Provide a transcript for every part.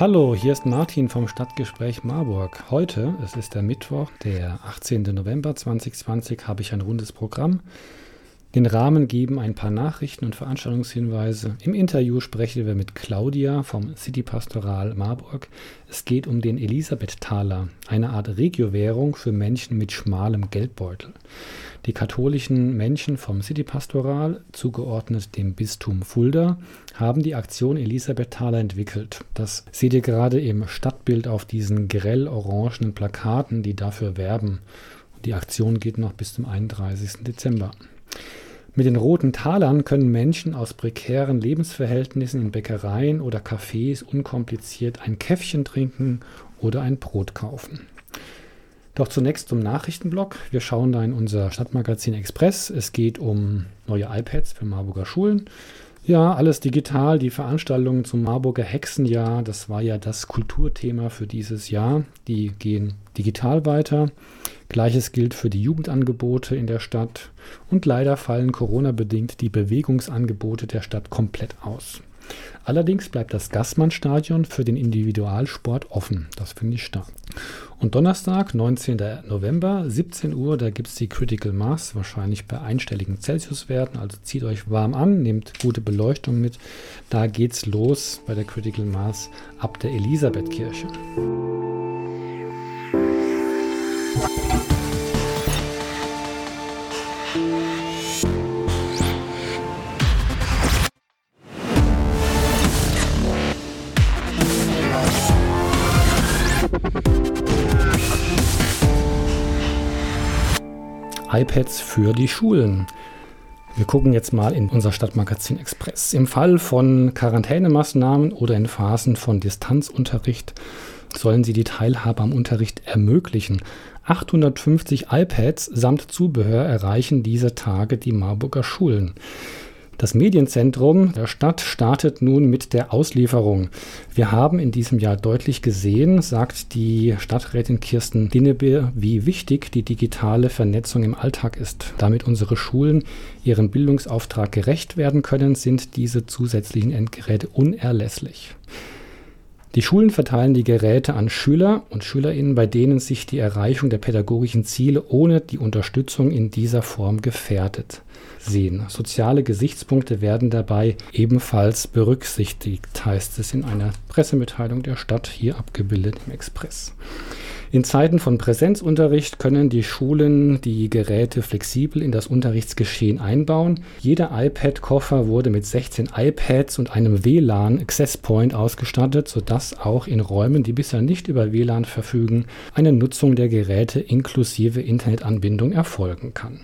Hallo, hier ist Martin vom Stadtgespräch Marburg. Heute, es ist der Mittwoch, der 18. November 2020, habe ich ein rundes Programm. Den Rahmen geben ein paar Nachrichten und Veranstaltungshinweise. Im Interview sprechen wir mit Claudia vom City Pastoral Marburg. Es geht um den Elisabeth-Taler, eine Art Regiowährung für Menschen mit schmalem Geldbeutel. Die katholischen Menschen vom City Pastoral, zugeordnet dem Bistum Fulda, haben die Aktion Elisabeth Thaler entwickelt. Das seht ihr gerade im Stadtbild auf diesen grell orangenen Plakaten, die dafür werben. Die Aktion geht noch bis zum 31. Dezember. Mit den roten Talern können Menschen aus prekären Lebensverhältnissen in Bäckereien oder Cafés unkompliziert ein Käffchen trinken oder ein Brot kaufen. Doch zunächst zum Nachrichtenblock. Wir schauen da in unser Stadtmagazin Express. Es geht um neue iPads für Marburger Schulen. Ja, alles digital. Die Veranstaltungen zum Marburger Hexenjahr, das war ja das Kulturthema für dieses Jahr. Die gehen digital weiter. Gleiches gilt für die Jugendangebote in der Stadt. Und leider fallen Corona-bedingt die Bewegungsangebote der Stadt komplett aus. Allerdings bleibt das Gassmann-Stadion für den Individualsport offen. Das finde ich stark. Und Donnerstag, 19. November, 17 Uhr, da gibt es die Critical Mass, wahrscheinlich bei einstelligen Celsiuswerten. Also zieht euch warm an, nehmt gute Beleuchtung mit. Da geht's los bei der Critical Mass ab der Elisabethkirche. iPads für die Schulen. Wir gucken jetzt mal in unser Stadtmagazin Express. Im Fall von Quarantänemaßnahmen oder in Phasen von Distanzunterricht sollen sie die Teilhabe am Unterricht ermöglichen. 850 iPads samt Zubehör erreichen diese Tage die Marburger Schulen. Das Medienzentrum der Stadt startet nun mit der Auslieferung. Wir haben in diesem Jahr deutlich gesehen, sagt die Stadträtin Kirsten Dinnebeer, wie wichtig die digitale Vernetzung im Alltag ist. Damit unsere Schulen ihrem Bildungsauftrag gerecht werden können, sind diese zusätzlichen Endgeräte unerlässlich. Die Schulen verteilen die Geräte an Schüler und Schülerinnen, bei denen sich die Erreichung der pädagogischen Ziele ohne die Unterstützung in dieser Form gefährdet sehen. Soziale Gesichtspunkte werden dabei ebenfalls berücksichtigt, heißt es in einer Pressemitteilung der Stadt, hier abgebildet im Express. In Zeiten von Präsenzunterricht können die Schulen die Geräte flexibel in das Unterrichtsgeschehen einbauen. Jeder iPad-Koffer wurde mit 16 iPads und einem WLAN Access Point ausgestattet, sodass auch in Räumen, die bisher nicht über WLAN verfügen, eine Nutzung der Geräte inklusive Internetanbindung erfolgen kann.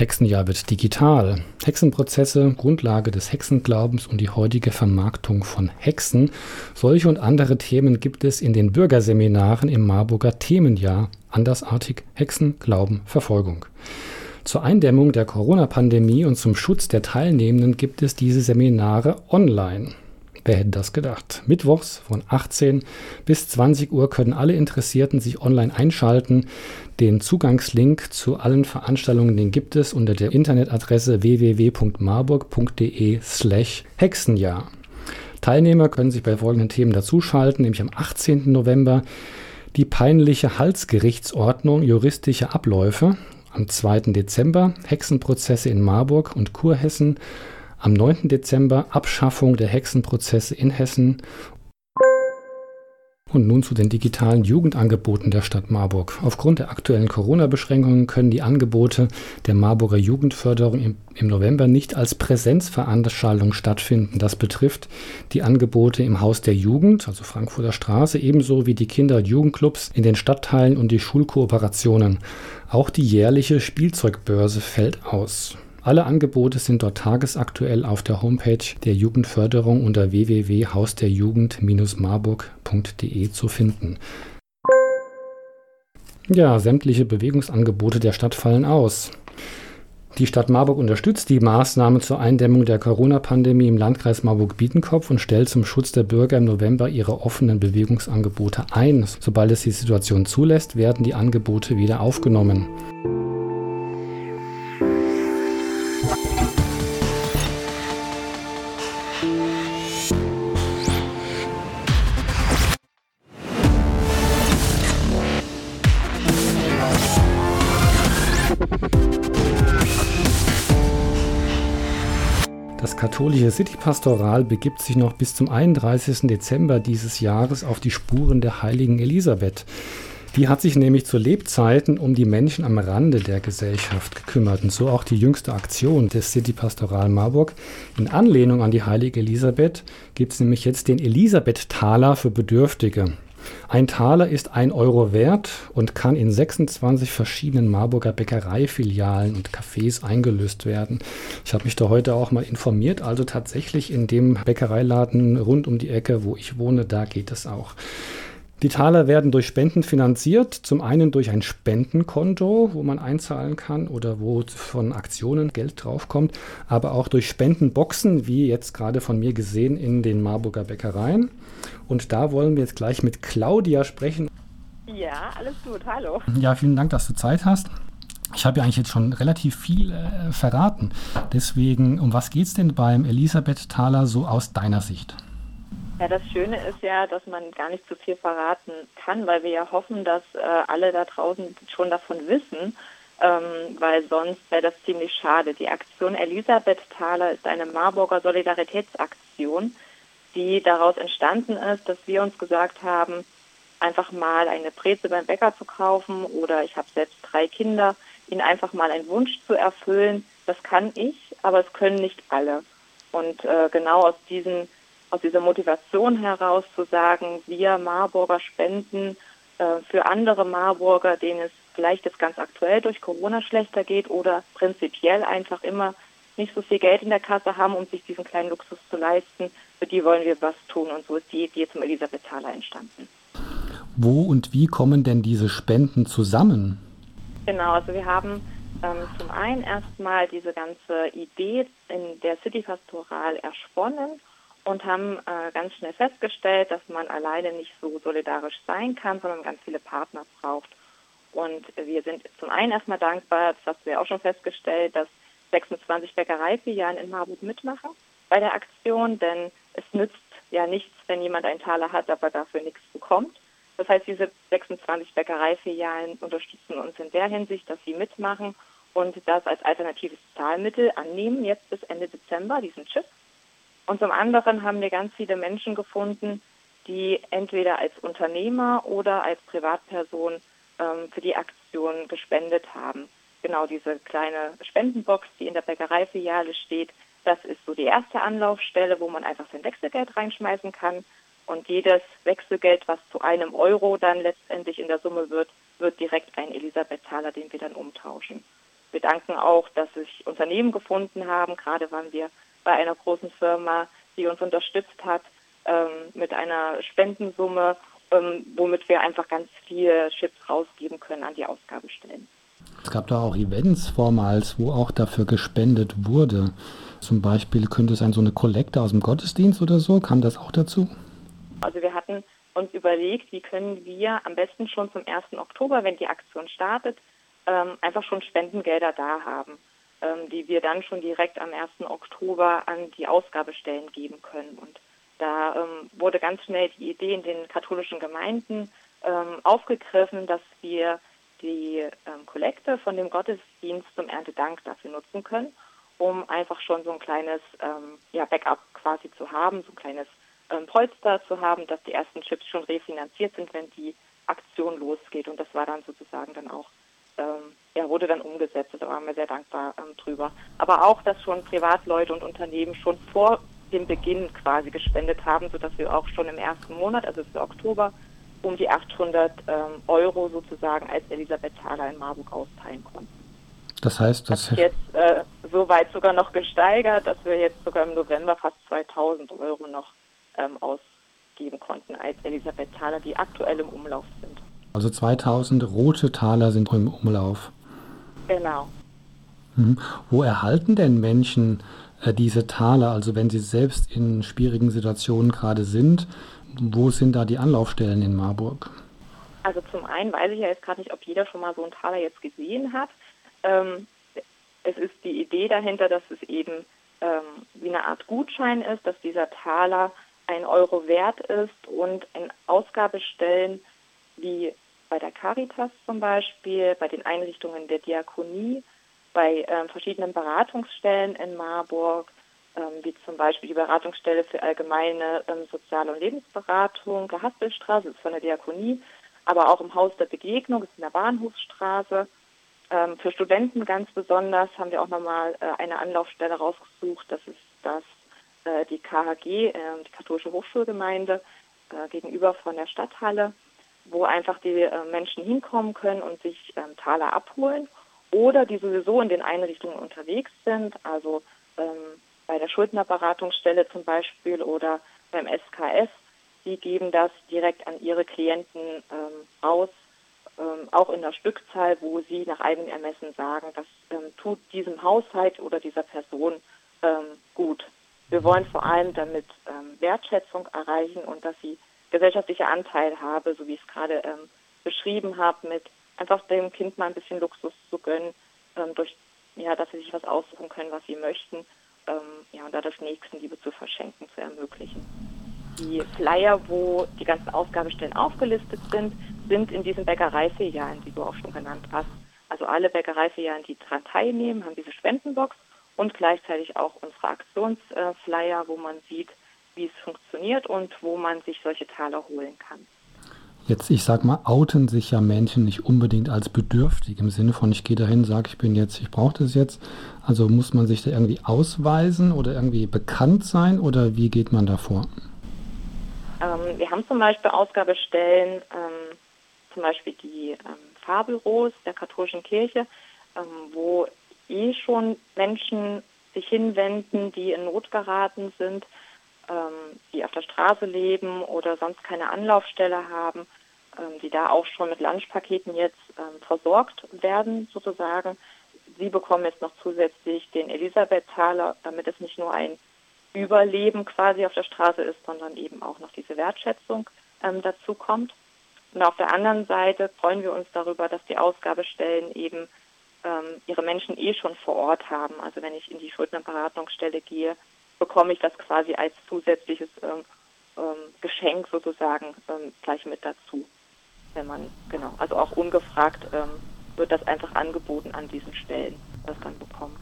Hexenjahr wird digital. Hexenprozesse, Grundlage des Hexenglaubens und die heutige Vermarktung von Hexen. Solche und andere Themen gibt es in den Bürgerseminaren im Marburger Themenjahr. Andersartig Hexen, Glauben, Verfolgung. Zur Eindämmung der Corona-Pandemie und zum Schutz der Teilnehmenden gibt es diese Seminare online. Wer hätte das gedacht? Mittwochs von 18 bis 20 Uhr können alle Interessierten sich online einschalten. Den Zugangslink zu allen Veranstaltungen, den gibt es unter der Internetadresse www.marburg.de slash Hexenjahr. Teilnehmer können sich bei folgenden Themen dazuschalten, nämlich am 18. November die peinliche Halsgerichtsordnung juristische Abläufe, am 2. Dezember Hexenprozesse in Marburg und Kurhessen, am 9. Dezember Abschaffung der Hexenprozesse in Hessen und nun zu den digitalen Jugendangeboten der Stadt Marburg. Aufgrund der aktuellen Corona-Beschränkungen können die Angebote der Marburger Jugendförderung im, im, November nicht als Präsenzveranstaltung stattfinden. Das betrifft die Angebote im Haus der Jugend, also Frankfurter Straße, ebenso wie die Kinder- und Jugendclubs in den Stadtteilen und die Schulkooperationen. Auch die jährliche Spielzeugbörse fällt aus. Alle Angebote sind dort tagesaktuell auf der Homepage der Jugendförderung unter www.hausderjugend-marburg.de zu finden. Ja, sämtliche Bewegungsangebote der Stadt fallen aus. Die Stadt Marburg unterstützt die Maßnahmen zur Eindämmung der Corona-Pandemie im Landkreis Marburg-Biedenkopf und stellt zum Schutz der Bürger im November ihre offenen Bewegungsangebote ein. Sobald es die Situation zulässt, werden die Angebote wieder aufgenommen. Katholische City-Pastoral begibt sich noch bis zum 31. Dezember dieses Jahres auf die Spuren der heiligen Elisabeth. Die hat sich nämlich zu Lebzeiten um die Menschen am Rande der Gesellschaft gekümmert und so auch die jüngste Aktion des City Pastoral Marburg. In Anlehnung an die heilige Elisabeth gibt es nämlich jetzt den Elisabeth-Taler für Bedürftige. Ein Taler ist ein Euro wert und kann in 26 verschiedenen Marburger Bäckereifilialen und Cafés eingelöst werden. Ich habe mich da heute auch mal informiert. Also tatsächlich in dem Bäckereiladen rund um die Ecke, wo ich wohne, da geht es auch. Die Taler werden durch Spenden finanziert. Zum einen durch ein Spendenkonto, wo man einzahlen kann oder wo von Aktionen Geld draufkommt, aber auch durch Spendenboxen, wie jetzt gerade von mir gesehen in den Marburger Bäckereien. Und da wollen wir jetzt gleich mit Claudia sprechen. Ja, alles gut. Hallo. Ja, vielen Dank, dass du Zeit hast. Ich habe ja eigentlich jetzt schon relativ viel äh, verraten. Deswegen, um was geht es denn beim Elisabeth Thaler so aus deiner Sicht? Ja, das Schöne ist ja, dass man gar nicht zu viel verraten kann, weil wir ja hoffen, dass äh, alle da draußen schon davon wissen, ähm, weil sonst wäre das ziemlich schade. Die Aktion Elisabeth Thaler ist eine Marburger Solidaritätsaktion, die daraus entstanden ist, dass wir uns gesagt haben, einfach mal eine Breze beim Bäcker zu kaufen oder ich habe selbst drei Kinder, ihnen einfach mal einen Wunsch zu erfüllen. Das kann ich, aber es können nicht alle. Und äh, genau aus diesen aus dieser Motivation heraus zu sagen, wir Marburger spenden äh, für andere Marburger, denen es vielleicht jetzt ganz aktuell durch Corona schlechter geht oder prinzipiell einfach immer nicht so viel Geld in der Kasse haben, um sich diesen kleinen Luxus zu leisten, für die wollen wir was tun. Und so ist die Idee zum Elisabeth Thaler entstanden. Wo und wie kommen denn diese Spenden zusammen? Genau, also wir haben ähm, zum einen erstmal diese ganze Idee in der City Pastoral ersponnen und haben äh, ganz schnell festgestellt, dass man alleine nicht so solidarisch sein kann, sondern ganz viele Partner braucht. Und wir sind zum einen erstmal dankbar, das hast du ja auch schon festgestellt, dass 26 Bäckereifilialen in Marburg mitmachen bei der Aktion, denn es nützt ja nichts, wenn jemand einen Taler hat, aber dafür nichts bekommt. Das heißt, diese 26 Bäckereifilialen unterstützen uns in der Hinsicht, dass sie mitmachen und das als alternatives Zahlmittel annehmen, jetzt bis Ende Dezember, diesen Chip. Und zum anderen haben wir ganz viele Menschen gefunden, die entweder als Unternehmer oder als Privatperson ähm, für die Aktion gespendet haben. Genau diese kleine Spendenbox, die in der Bäckereifiliale steht, das ist so die erste Anlaufstelle, wo man einfach sein Wechselgeld reinschmeißen kann. Und jedes Wechselgeld, was zu einem Euro dann letztendlich in der Summe wird, wird direkt ein Elisabeth-Taler, den wir dann umtauschen. Wir danken auch, dass sich Unternehmen gefunden haben. Gerade waren wir bei einer großen Firma, die uns unterstützt hat ähm, mit einer Spendensumme, ähm, womit wir einfach ganz viele Chips rausgeben können an die Ausgabestellen. Es gab da auch Events vormals, wo auch dafür gespendet wurde. Zum Beispiel könnte es sein, so eine Kollekte aus dem Gottesdienst oder so. Kam das auch dazu? Also wir hatten uns überlegt, wie können wir am besten schon zum 1. Oktober, wenn die Aktion startet, ähm, einfach schon Spendengelder da haben ähm, die wir dann schon direkt am 1. Oktober an die Ausgabestellen geben können. Und da ähm, wurde ganz schnell die Idee in den katholischen Gemeinden aufgegriffen, dass wir die ähm, Kollekte von dem Gottesdienst zum Erntedank dafür nutzen können, um einfach schon so ein kleines ähm, ja, Backup quasi zu haben, so ein kleines ähm, Polster zu haben, dass die ersten Chips schon refinanziert sind, wenn die Aktion losgeht. Und das war dann sozusagen dann auch ähm, ja, wurde dann umgesetzt. Da waren wir sehr dankbar ähm, drüber. Aber auch, dass schon Privatleute und Unternehmen schon vor dem Beginn quasi gespendet haben, sodass wir auch schon im ersten Monat, also für Oktober, um die 800 ähm, Euro sozusagen als Elisabeth Thaler in Marburg austeilen konnten. Das heißt, das hat jetzt äh, soweit sogar noch gesteigert, dass wir jetzt sogar im November fast 2000 Euro noch ähm, ausgeben konnten als Elisabeth Thaler, die aktuell im Umlauf sind. Also 2000 rote Taler sind im Umlauf. Genau. Mhm. Wo erhalten denn Menschen äh, diese Taler, also wenn sie selbst in schwierigen Situationen gerade sind, wo sind da die Anlaufstellen in Marburg? Also zum einen weiß ich ja jetzt gerade nicht, ob jeder schon mal so einen Taler jetzt gesehen hat. Ähm, es ist die Idee dahinter, dass es eben ähm, wie eine Art Gutschein ist, dass dieser Taler ein Euro wert ist und in Ausgabestellen wie bei der Caritas zum Beispiel, bei den Einrichtungen der Diakonie, bei ähm, verschiedenen Beratungsstellen in Marburg, ähm, wie zum Beispiel die Beratungsstelle für allgemeine ähm, Sozial- und Lebensberatung, der Haspelstraße, ist von der Diakonie, aber auch im Haus der Begegnung, ist in der Bahnhofsstraße. Ähm, für Studenten ganz besonders haben wir auch nochmal äh, eine Anlaufstelle rausgesucht, das ist das äh, die KHG, äh, die Katholische Hochschulgemeinde, äh, gegenüber von der Stadthalle, wo einfach die äh, Menschen hinkommen können und sich ähm, Taler abholen oder die sowieso in den Einrichtungen unterwegs sind, also ähm, bei der Schuldnerberatungsstelle zum Beispiel oder beim SKS, die geben das direkt an ihre Klienten ähm, aus, ähm, auch in der Stückzahl, wo sie nach eigenem Ermessen sagen, das ähm, tut diesem Haushalt oder dieser Person ähm, gut. Wir wollen vor allem damit ähm, Wertschätzung erreichen und dass sie gesellschaftliche Anteil habe, so wie ich es gerade beschrieben habe, mit einfach dem Kind mal ein bisschen Luxus zu gönnen, ähm, durch ja, dass sie sich was aussuchen können, was sie möchten, ähm, ja, und da das Nächstenliebe zu verschenken, zu ermöglichen. Die Flyer, wo die ganzen Ausgabestellen aufgelistet sind, sind in diesen Bäckereifilialen, die du auch schon genannt hast. Also alle Bäckereifilialen, die daran teilnehmen, haben diese Spendenbox und gleichzeitig auch unsere Aktionsflyer, wo man sieht, wie es funktioniert und wo man sich solche Taler holen kann. Jetzt, ich sag mal, outen sich ja Menschen nicht unbedingt als bedürftig im Sinne von, ich gehe dahin, sage, ich bin jetzt, ich brauche das jetzt. Also muss man sich da irgendwie ausweisen oder irgendwie bekannt sein oder wie geht man da vor? Ähm, wir haben zum Beispiel Ausgabestellen, ähm, zum Beispiel die ähm, Fahrbüros der katholischen Kirche, ähm, wo eh schon Menschen sich hinwenden, die in Not geraten sind, ähm, die auf der Straße leben oder sonst keine Anlaufstelle haben die da auch schon mit Lunchpaketen jetzt ähm, versorgt werden, sozusagen. Sie bekommen jetzt noch zusätzlich den Elisabeth-Taler, damit es nicht nur ein Überleben quasi auf der Straße ist, sondern eben auch noch diese Wertschätzung ähm, dazu kommt. Und auf der anderen Seite freuen wir uns darüber, dass die Ausgabestellen eben ähm, ihre Menschen eh schon vor Ort haben. Also wenn ich in die Schuldnerberatungsstelle gehe, bekomme ich das quasi als zusätzliches ähm, ähm, Geschenk sozusagen gleich mit dazu wenn man, genau, also auch ungefragt ähm, wird das einfach angeboten an diesen Stellen, das dann bekommen.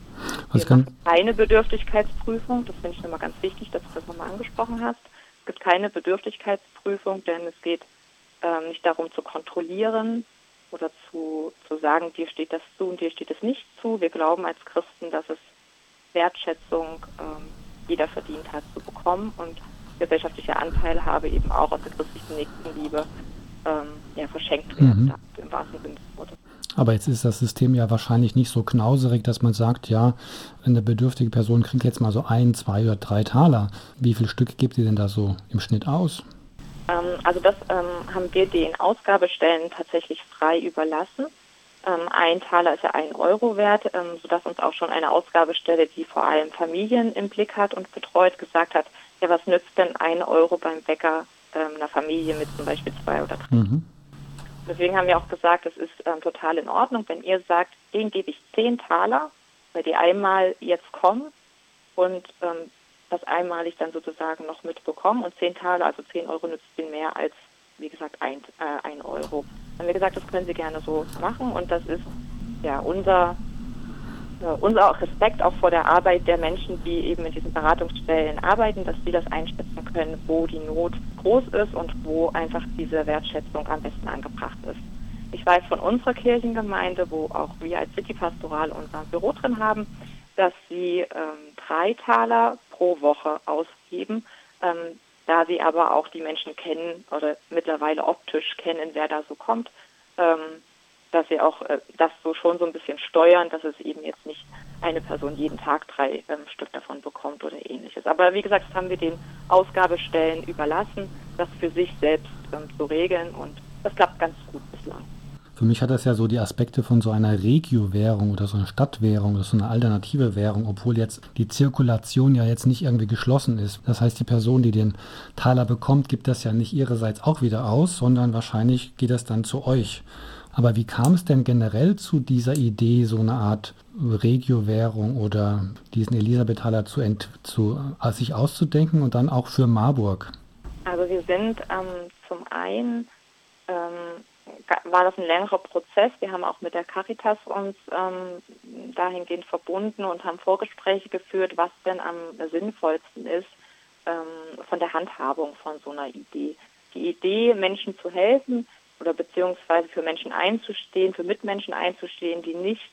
Was kann? Keine Bedürftigkeitsprüfung, das finde ich nochmal ganz wichtig, dass du das nochmal angesprochen hast. Es gibt keine Bedürftigkeitsprüfung, denn es geht ähm, nicht darum zu kontrollieren oder zu, zu sagen, dir steht das zu und dir steht es nicht zu. Wir glauben als Christen, dass es Wertschätzung ähm, jeder verdient hat zu bekommen und gesellschaftliche Anteilhabe eben auch aus der christlichen Nächstenliebe ähm, ja, verschenkt werden mhm. darf, im wahrsten Sinne des Wortes. Aber jetzt ist das System ja wahrscheinlich nicht so knauserig, dass man sagt, ja, eine bedürftige Person kriegt jetzt mal so ein, zwei oder drei Taler. Wie viele Stück gibt ihr denn da so im Schnitt aus? Ähm, also das ähm, haben wir den Ausgabestellen tatsächlich frei überlassen. Ähm, ein Taler ist ja ein Euro wert, ähm, sodass uns auch schon eine Ausgabestelle, die vor allem Familien im Blick hat und betreut, gesagt hat, ja, was nützt denn ein Euro beim Bäcker ähm, einer Familie mit zum Beispiel zwei oder drei. Mhm. Deswegen haben wir auch gesagt, es ist ähm, total in Ordnung, wenn ihr sagt, denen gebe ich zehn Taler, weil die einmal jetzt kommen und ähm, das einmalig dann sozusagen noch mitbekommen und zehn Taler, also zehn Euro nützt ihnen mehr als, wie gesagt, ein, äh, ein Euro. Dann haben wir gesagt, das können sie gerne so machen und das ist ja unser unser Respekt auch vor der Arbeit der Menschen, die eben in diesen Beratungsstellen arbeiten, dass sie das einschätzen können, wo die Not groß ist und wo einfach diese Wertschätzung am besten angebracht ist. Ich weiß von unserer Kirchengemeinde, wo auch wir als City Pastoral unser Büro drin haben, dass sie ähm, drei Taler pro Woche ausgeben, ähm, da sie aber auch die Menschen kennen oder mittlerweile optisch kennen, wer da so kommt. Ähm, dass sie auch äh, das so schon so ein bisschen steuern, dass es eben jetzt nicht eine Person jeden Tag drei ähm, Stück davon bekommt oder ähnliches. Aber wie gesagt, das haben wir den Ausgabestellen überlassen, das für sich selbst ähm, zu regeln und das klappt ganz gut bislang. Für mich hat das ja so die Aspekte von so einer Regio-Währung oder so einer Stadtwährung oder so eine alternative Währung, obwohl jetzt die Zirkulation ja jetzt nicht irgendwie geschlossen ist. Das heißt, die Person, die den Taler bekommt, gibt das ja nicht ihrerseits auch wieder aus, sondern wahrscheinlich geht das dann zu euch. Aber wie kam es denn generell zu dieser Idee, so eine Art Regio-Währung oder diesen Elisabethaler zu, zu äh, sich auszudenken und dann auch für Marburg? Also wir sind ähm, zum einen ähm, war das ein längerer Prozess. Wir haben auch mit der Caritas uns ähm, dahingehend verbunden und haben Vorgespräche geführt, was denn am sinnvollsten ist ähm, von der Handhabung von so einer Idee. Die Idee, Menschen zu helfen oder beziehungsweise für Menschen einzustehen, für Mitmenschen einzustehen, die nicht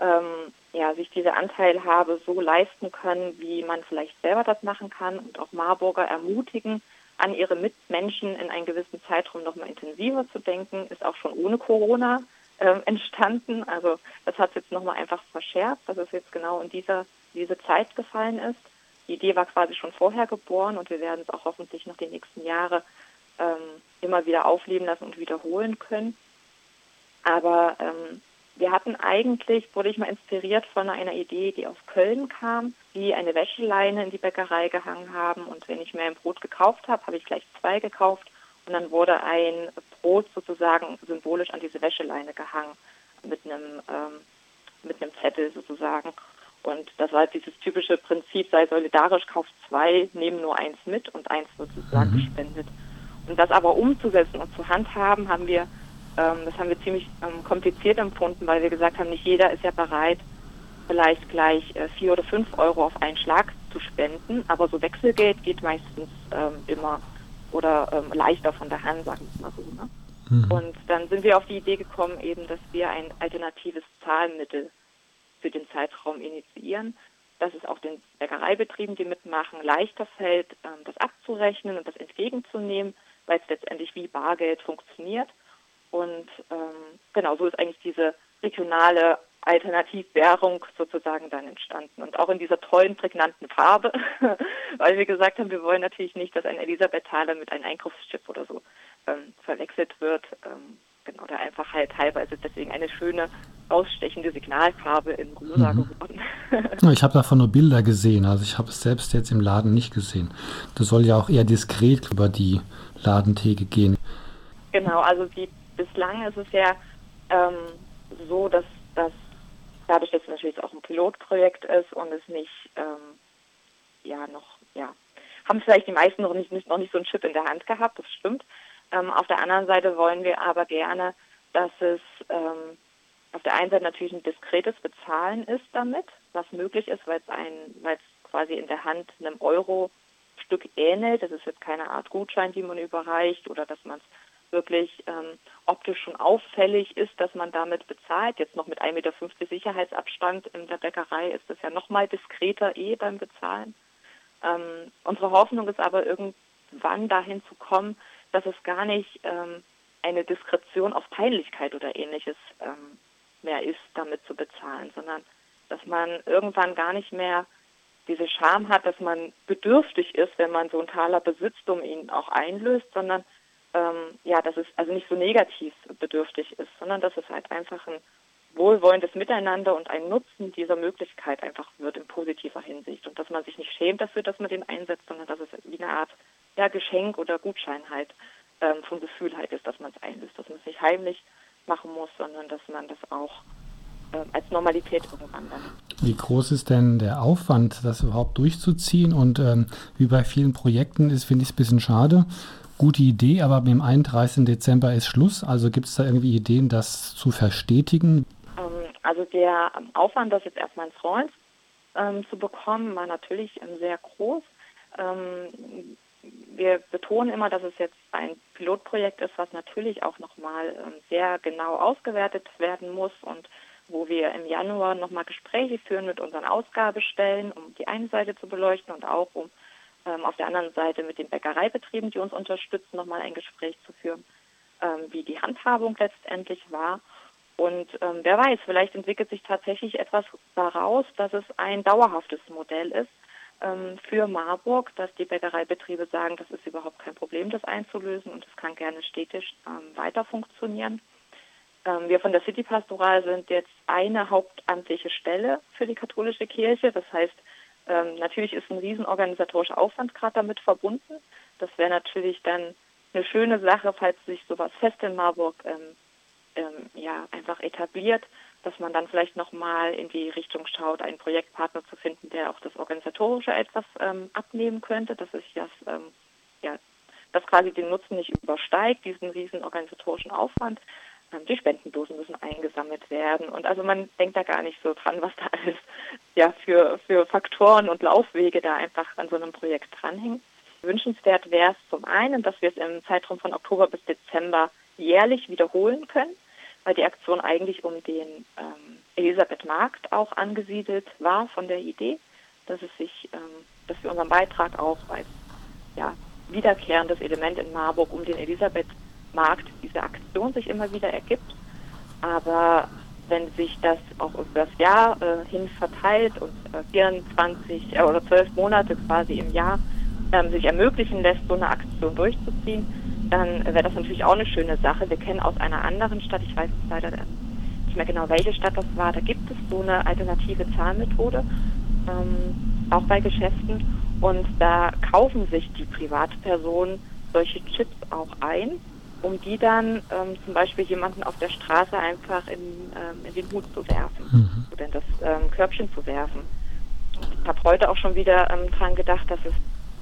ähm, ja, sich diese Anteilhabe so leisten können, wie man vielleicht selber das machen kann und auch Marburger ermutigen, an ihre Mitmenschen in einem gewissen Zeitraum nochmal intensiver zu denken, ist auch schon ohne Corona ähm, entstanden. Also das hat jetzt nochmal einfach verschärft, dass es jetzt genau in dieser diese Zeit gefallen ist. Die Idee war quasi schon vorher geboren und wir werden es auch hoffentlich noch die nächsten Jahre ähm, immer wieder aufleben lassen und wiederholen können. Aber ähm, wir hatten eigentlich, wurde ich mal inspiriert von einer Idee, die aus Köln kam, die eine Wäscheleine in die Bäckerei gehangen haben. Und wenn ich mir ein Brot gekauft habe, habe ich gleich zwei gekauft. Und dann wurde ein Brot sozusagen symbolisch an diese Wäscheleine gehangen mit einem, ähm, mit einem Zettel sozusagen. Und das war dieses typische Prinzip, sei solidarisch, kauft zwei, nehmen nur eins mit und eins wird sozusagen mhm. Und das aber umzusetzen und zu handhaben, haben wir ähm, das haben wir ziemlich ähm, kompliziert empfunden, weil wir gesagt haben, nicht jeder ist ja bereit, vielleicht gleich äh, vier oder fünf Euro auf einen Schlag zu spenden, aber so Wechselgeld geht meistens ähm, immer oder ähm, leichter von der Hand, sagen wir mal so. Ne? Mhm. Und dann sind wir auf die Idee gekommen, eben, dass wir ein alternatives Zahlmittel für den Zeitraum initiieren, dass es auch den Bäckereibetrieben, die mitmachen, leichter fällt, ähm, das abzurechnen und das entgegenzunehmen, weil es letztendlich wie Bargeld funktioniert und ähm, genau so ist eigentlich diese regionale Alternativwährung sozusagen dann entstanden. Und auch in dieser tollen, prägnanten Farbe, weil wir gesagt haben, wir wollen natürlich nicht, dass ein Elisabethaler mit einem Einkaufsschiff oder so ähm, verwechselt wird. Ähm, genau, der Einfachheit halber ist deswegen eine schöne, ausstechende Signalfarbe in rosa mhm. geworden. ich habe davon nur Bilder gesehen, also ich habe es selbst jetzt im Laden nicht gesehen. Das soll ja auch eher diskret über die Ladentheke gehen. Genau, also die bislang ist es ja ähm, so, dass das dadurch, dass es natürlich auch ein Pilotprojekt ist und es nicht, ähm, ja, noch, ja, haben vielleicht die meisten noch nicht, nicht, noch nicht so einen Chip in der Hand gehabt, das stimmt. Ähm, auf der anderen Seite wollen wir aber gerne, dass es ähm, auf der einen Seite natürlich ein diskretes Bezahlen ist damit, was möglich ist, weil es ein, weil es quasi in der Hand einem Euro-Stück ähnelt. Das ist jetzt keine Art Gutschein, die man überreicht oder dass man es wirklich ähm, optisch schon auffällig ist, dass man damit bezahlt. Jetzt noch mit 1,50 Meter Sicherheitsabstand in der Bäckerei ist das ja noch mal diskreter eh beim Bezahlen. Ähm, unsere Hoffnung ist aber irgendwann dahin zu kommen, dass es gar nicht ähm, eine Diskretion auf Peinlichkeit oder ähnliches ähm, mehr ist, damit zu bezahlen, sondern dass man irgendwann gar nicht mehr diese Scham hat, dass man bedürftig ist, wenn man so einen Taler besitzt, um ihn auch einlöst, sondern ähm, ja, dass es also nicht so negativ bedürftig ist, sondern dass es halt einfach ein wohlwollendes Miteinander und ein Nutzen dieser Möglichkeit einfach wird in positiver Hinsicht. Und dass man sich nicht schämt dafür, dass man den einsetzt, sondern dass es wie eine Art ja, Geschenk oder Gutschein halt ähm, vom Gefühl halt ist, dass man es einlöst, dass man es nicht heimlich machen muss, sondern dass man das auch äh, als Normalität irgendwann dann. Wie groß ist denn der Aufwand, das überhaupt durchzuziehen? Und ähm, wie bei vielen Projekten ist, finde ich es ein bisschen schade, gute Idee, aber mit dem 31. Dezember ist Schluss. Also gibt es da irgendwie Ideen, das zu verstetigen? Ähm, also der Aufwand, das jetzt erstmal ins Rollen ähm, zu bekommen, war natürlich ähm, sehr groß. Ähm, wir betonen immer, dass es jetzt ein Pilotprojekt ist, was natürlich auch nochmal ähm, sehr genau ausgewertet werden muss und wo wir im Januar nochmal Gespräche führen mit unseren Ausgabestellen, um die eine Seite zu beleuchten und auch um ähm, auf der anderen Seite mit den Bäckereibetrieben, die uns unterstützen, nochmal ein Gespräch zu führen, ähm, wie die Handhabung letztendlich war. Und ähm, wer weiß, vielleicht entwickelt sich tatsächlich etwas daraus, dass es ein dauerhaftes Modell ist ähm, für Marburg, dass die Bäckereibetriebe sagen, das ist überhaupt kein Problem, das einzulösen und es kann gerne städtisch ähm, weiter funktionieren. Ähm, wir von der City Pastoral sind jetzt eine hauptamtliche Stelle für die katholische Kirche. Das heißt, ähm, natürlich ist ein riesenorganisatorischer Aufwand gerade damit verbunden. Das wäre natürlich dann eine schöne Sache, falls sich sowas fest in Marburg ähm, ähm, ja, einfach etabliert, dass man dann vielleicht nochmal in die Richtung schaut, einen Projektpartner zu finden, der auch das Organisatorische etwas ähm, abnehmen könnte, dass sich das, ähm, ja, das quasi den Nutzen nicht übersteigt, diesen riesen organisatorischen Aufwand. Ähm, die Spendendosen müssen eingesammelt werden. Und also man denkt da gar nicht so dran, was da alles ja, für, für Faktoren und Laufwege da einfach an so einem Projekt dranhängen. Wünschenswert wäre es zum einen, dass wir es im Zeitraum von Oktober bis Dezember jährlich wiederholen können, weil die Aktion eigentlich um den ähm, Elisabeth-Markt auch angesiedelt war von der Idee, dass es sich, ähm, dass wir unseren Beitrag auch als ja, wiederkehrendes Element in Marburg um den Elisabeth-Markt, diese Aktion sich immer wieder ergibt. Aber wenn sich das auch über das Jahr äh, hin verteilt und äh, 24 äh, oder 12 Monate quasi im Jahr ähm, sich ermöglichen lässt, so eine Aktion durchzuziehen, dann wäre das natürlich auch eine schöne Sache. Wir kennen aus einer anderen Stadt, ich weiß leider nicht mehr genau, welche Stadt das war, da gibt es so eine alternative Zahlmethode, ähm, auch bei Geschäften. Und da kaufen sich die Privatpersonen solche Chips auch ein, um die dann ähm, zum Beispiel jemanden auf der Straße einfach in, ähm, in den Hut zu werfen mhm. oder in das ähm, Körbchen zu werfen. ich habe heute auch schon wieder ähm, dran gedacht, dass es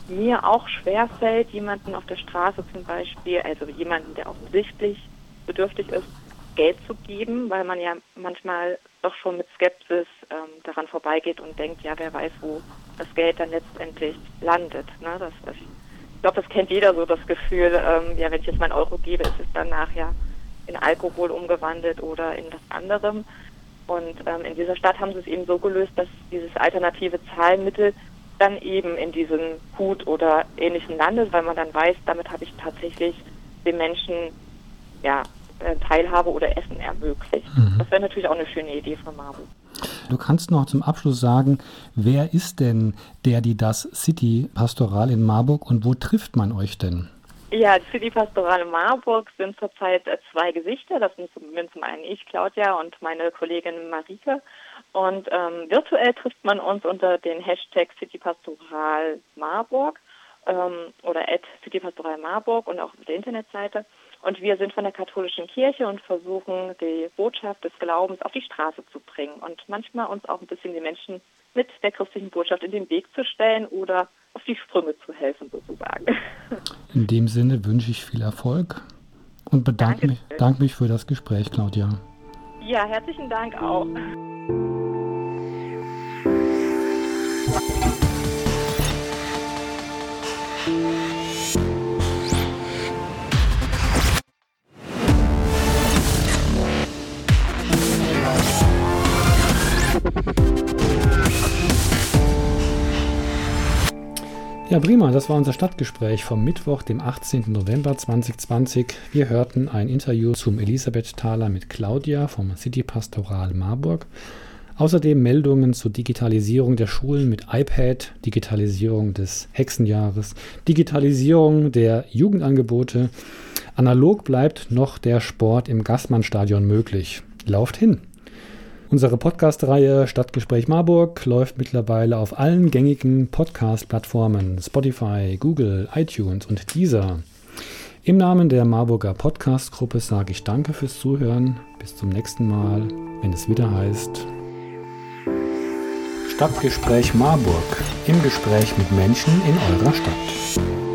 mir auch schwer fällt, jemanden auf der Straße zum Beispiel, also jemanden, der offensichtlich bedürftig ist, Geld zu geben, weil man ja manchmal doch schon mit Skepsis ähm, daran vorbeigeht und denkt, ja, wer weiß, wo das Geld dann letztendlich landet. Ne? Das, das, ich glaube, das kennt jeder so, das Gefühl, ähm, ja, wenn ich jetzt meinen Euro gebe, ist es danach ja in Alkohol umgewandelt oder in was anderem. Und ähm, in dieser Stadt haben sie es eben so gelöst, dass dieses alternative Zahlmittel dann eben in diesem Hut oder ähnlichen landet, weil man dann weiß, damit habe ich tatsächlich den Menschen ja, äh, Teilhabe oder Essen ermöglicht. Mhm. Das wäre natürlich auch eine schöne Idee von Marburg. Du kannst noch zum Abschluss sagen, wer ist denn der, die das City Pastoral in Marburg und wo trifft man euch denn? Ja, die City Pastoral in Marburg sind zurzeit äh, zwei Gesichter. Das sind zum einen ich, Claudia, und meine Kollegin Marike. Und ähm, virtuell trifft man uns unter den Hashtag Citypastoral Marburg ähm, oder at Citypastoral Marburg und auch auf der Internetseite. Und wir sind von der katholischen Kirche und versuchen, die Botschaft des Glaubens auf die Straße zu bringen und manchmal uns auch ein bisschen die Menschen mit der christlichen Botschaft in den Weg zu stellen oder auf die Sprünge zu helfen, sozusagen. In dem Sinne wünsche ich viel Erfolg und bedanke mich, bedanke mich für das Gespräch, Claudia. Ja, herzlichen Dank auch. Ja, prima, das war unser Stadtgespräch vom Mittwoch, dem 18. November 2020. Wir hörten ein Interview zum Elisabeth-Taler mit Claudia vom City Pastoral Marburg. Außerdem Meldungen zur Digitalisierung der Schulen mit iPad, Digitalisierung des Hexenjahres, Digitalisierung der Jugendangebote. Analog bleibt noch der Sport im Gassmannstadion möglich. Lauft hin! Unsere Podcast-Reihe Stadtgespräch Marburg läuft mittlerweile auf allen gängigen Podcast-Plattformen Spotify, Google, iTunes und Deezer. Im Namen der Marburger Podcast-Gruppe sage ich Danke fürs Zuhören. Bis zum nächsten Mal, wenn es wieder heißt Stadtgespräch Marburg im Gespräch mit Menschen in eurer Stadt.